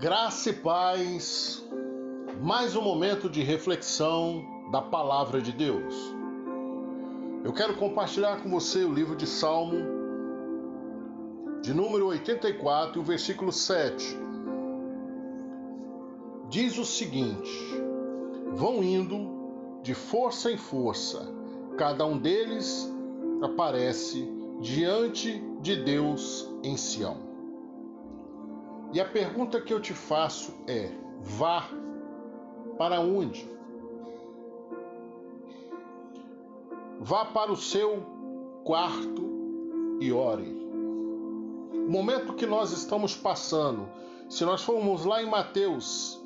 Graça e paz, mais um momento de reflexão da palavra de Deus. Eu quero compartilhar com você o livro de Salmo, de número 84, o versículo 7. Diz o seguinte: Vão indo de força em força, cada um deles aparece diante de Deus em Sião. E a pergunta que eu te faço é: vá para onde? Vá para o seu quarto e ore. O momento que nós estamos passando, se nós formos lá em Mateus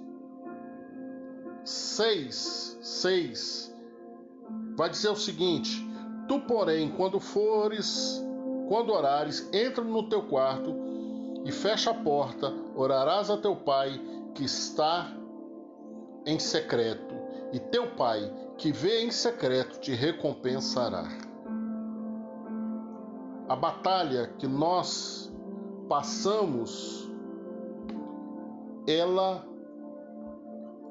6, 6, vai dizer o seguinte: Tu, porém, quando fores, quando orares, entra no teu quarto e fecha a porta, orarás a teu pai que está em secreto, e teu pai que vê em secreto te recompensará. A batalha que nós passamos, ela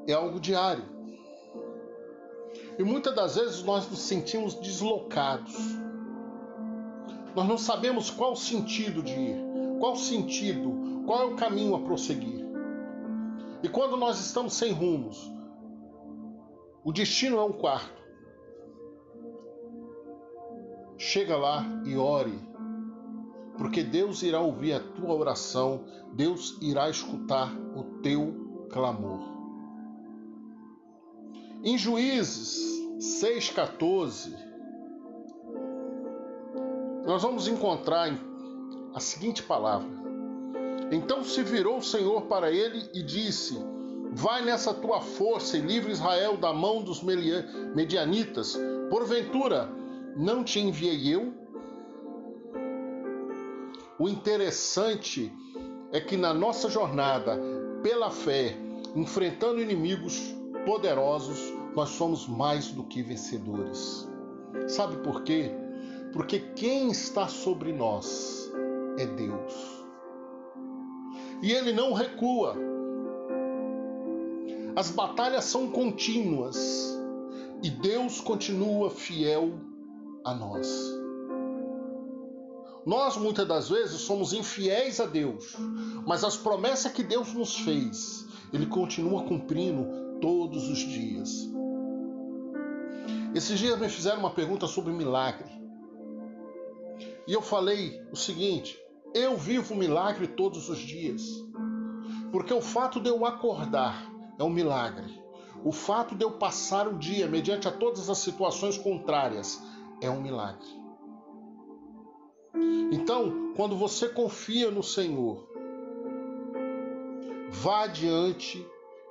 é algo diário. E muitas das vezes nós nos sentimos deslocados. Nós não sabemos qual o sentido de ir. Qual o sentido? Qual é o caminho a prosseguir? E quando nós estamos sem rumos, o destino é um quarto. Chega lá e ore, porque Deus irá ouvir a tua oração, Deus irá escutar o teu clamor. Em Juízes 6,14, nós vamos encontrar a seguinte palavra: Então se virou o Senhor para ele e disse: Vai nessa tua força e livre Israel da mão dos medianitas. Porventura, não te enviei eu? O interessante é que na nossa jornada pela fé, enfrentando inimigos poderosos, nós somos mais do que vencedores. Sabe por quê? Porque quem está sobre nós é Deus. E ele não recua. As batalhas são contínuas e Deus continua fiel a nós. Nós muitas das vezes somos infiéis a Deus, mas as promessas que Deus nos fez, Ele continua cumprindo todos os dias. Esses dias me fizeram uma pergunta sobre milagre. E eu falei o seguinte: eu vivo milagre todos os dias. Porque o fato de eu acordar é um milagre. O fato de eu passar o dia mediante a todas as situações contrárias é um milagre. Então, quando você confia no Senhor, vá adiante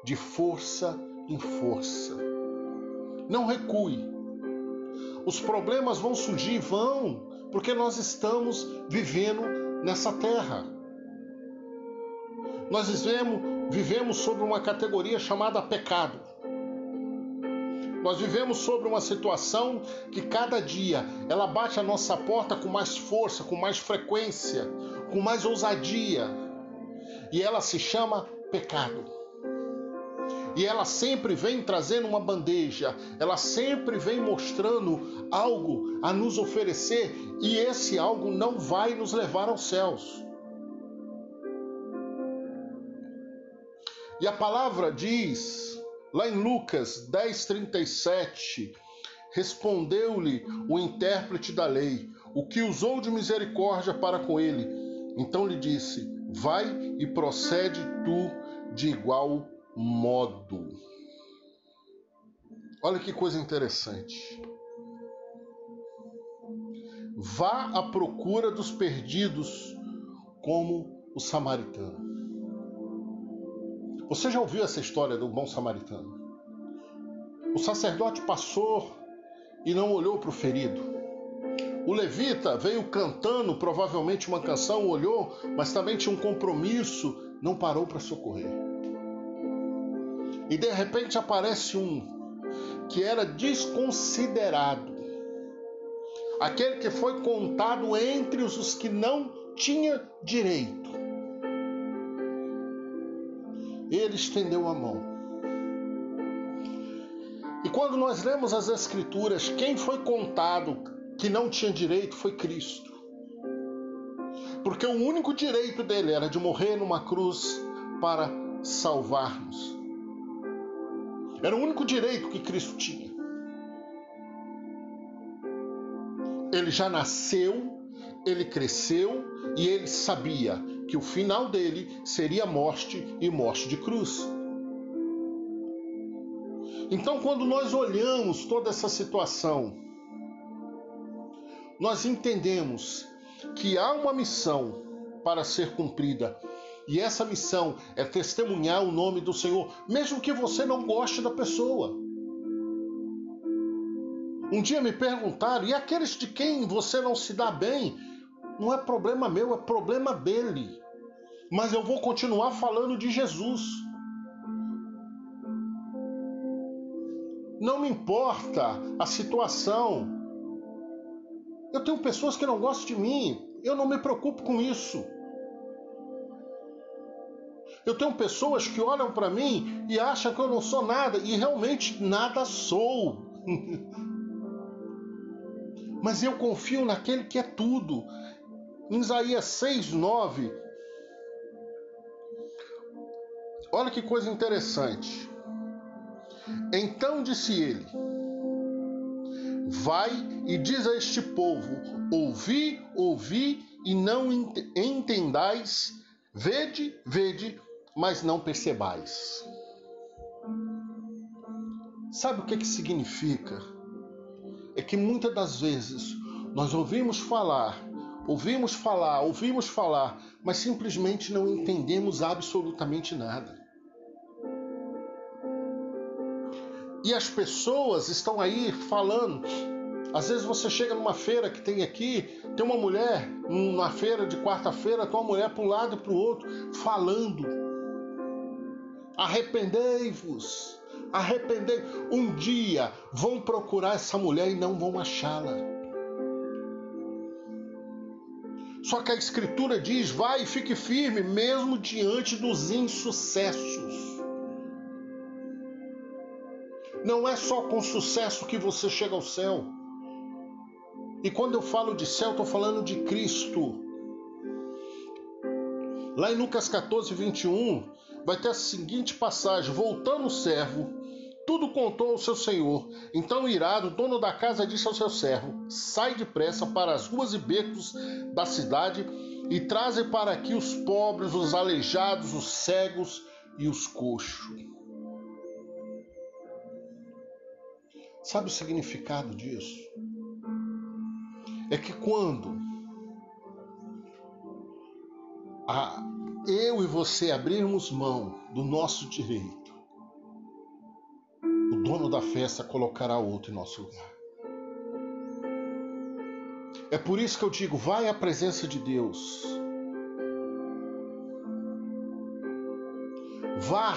de força em força. Não recue. Os problemas vão surgir, vão, porque nós estamos vivendo nessa terra. Nós vivemos, vivemos sobre uma categoria chamada pecado. Nós vivemos sobre uma situação que cada dia ela bate a nossa porta com mais força, com mais frequência, com mais ousadia. E ela se chama pecado. E ela sempre vem trazendo uma bandeja, ela sempre vem mostrando algo a nos oferecer, e esse algo não vai nos levar aos céus. E a palavra diz, lá em Lucas 10:37, respondeu-lhe o intérprete da lei, o que usou de misericórdia para com ele. Então lhe disse: Vai e procede tu de igual modo. Olha que coisa interessante. Vá à procura dos perdidos como o samaritano. Você já ouviu essa história do bom samaritano? O sacerdote passou e não olhou para o ferido. O levita veio cantando provavelmente uma canção, olhou, mas também tinha um compromisso, não parou para socorrer. E de repente aparece um que era desconsiderado. Aquele que foi contado entre os que não tinha direito. Ele estendeu a mão. E quando nós lemos as Escrituras, quem foi contado que não tinha direito foi Cristo. Porque o único direito dele era de morrer numa cruz para salvar-nos. Era o único direito que Cristo tinha. Ele já nasceu, ele cresceu e ele sabia que o final dele seria morte e morte de cruz. Então, quando nós olhamos toda essa situação, nós entendemos que há uma missão para ser cumprida. E essa missão é testemunhar o nome do Senhor, mesmo que você não goste da pessoa. Um dia me perguntaram: e aqueles de quem você não se dá bem? Não é problema meu, é problema dele. Mas eu vou continuar falando de Jesus. Não me importa a situação. Eu tenho pessoas que não gostam de mim. Eu não me preocupo com isso. Eu tenho pessoas que olham para mim e acham que eu não sou nada, e realmente nada sou. mas eu confio naquele que é tudo. Em Isaías 6, 9. Olha que coisa interessante. Então disse ele: Vai e diz a este povo: Ouvi, ouvi e não entendais, vede, vede, mas não percebais. Sabe o que, que significa? é que muitas das vezes nós ouvimos falar, ouvimos falar, ouvimos falar, mas simplesmente não entendemos absolutamente nada. E as pessoas estão aí falando. Às vezes você chega numa feira que tem aqui, tem uma mulher numa feira de quarta-feira, tem uma mulher para um lado e para o outro, falando. Arrependei-vos, arrepender. Um dia vão procurar essa mulher e não vão achá-la. Só que a Escritura diz: vai e fique firme, mesmo diante dos insucessos. Não é só com sucesso que você chega ao céu. E quando eu falo de céu, estou falando de Cristo. Lá em Lucas 14, 21, vai ter a seguinte passagem: Voltando o servo, tudo contou ao seu senhor. Então, irado, o dono da casa disse ao seu servo: Sai depressa para as ruas e becos da cidade e traze para aqui os pobres, os aleijados, os cegos e os coxos. Sabe o significado disso? É que quando a, eu e você abrirmos mão do nosso direito, dono da festa colocará outro em nosso lugar. É por isso que eu digo: vai à presença de Deus. Vá,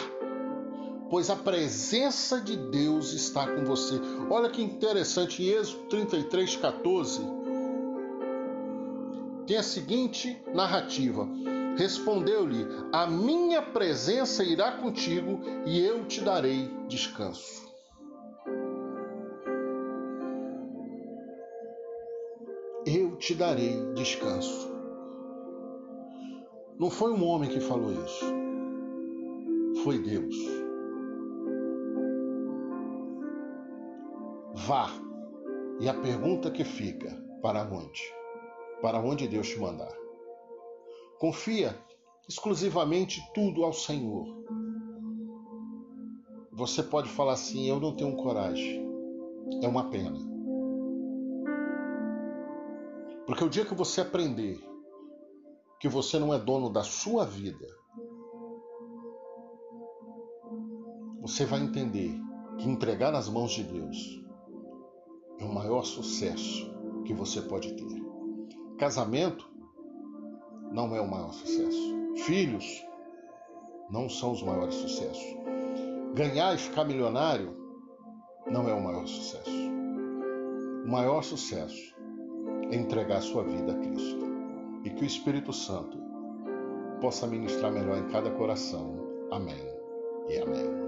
pois a presença de Deus está com você. Olha que interessante, em Êxodo 33, 14, tem a seguinte narrativa: Respondeu-lhe: A minha presença irá contigo e eu te darei descanso. te darei descanso. Não foi um homem que falou isso, foi Deus. Vá. E a pergunta que fica: para onde? Para onde Deus te mandar? Confia exclusivamente tudo ao Senhor. Você pode falar assim: eu não tenho coragem. É uma pena. Porque o dia que você aprender que você não é dono da sua vida, você vai entender que entregar nas mãos de Deus é o maior sucesso que você pode ter. Casamento não é o maior sucesso. Filhos não são os maiores sucessos. Ganhar e ficar milionário não é o maior sucesso. O maior sucesso entregar sua vida a Cristo. E que o Espírito Santo possa ministrar melhor em cada coração. Amém. e amém.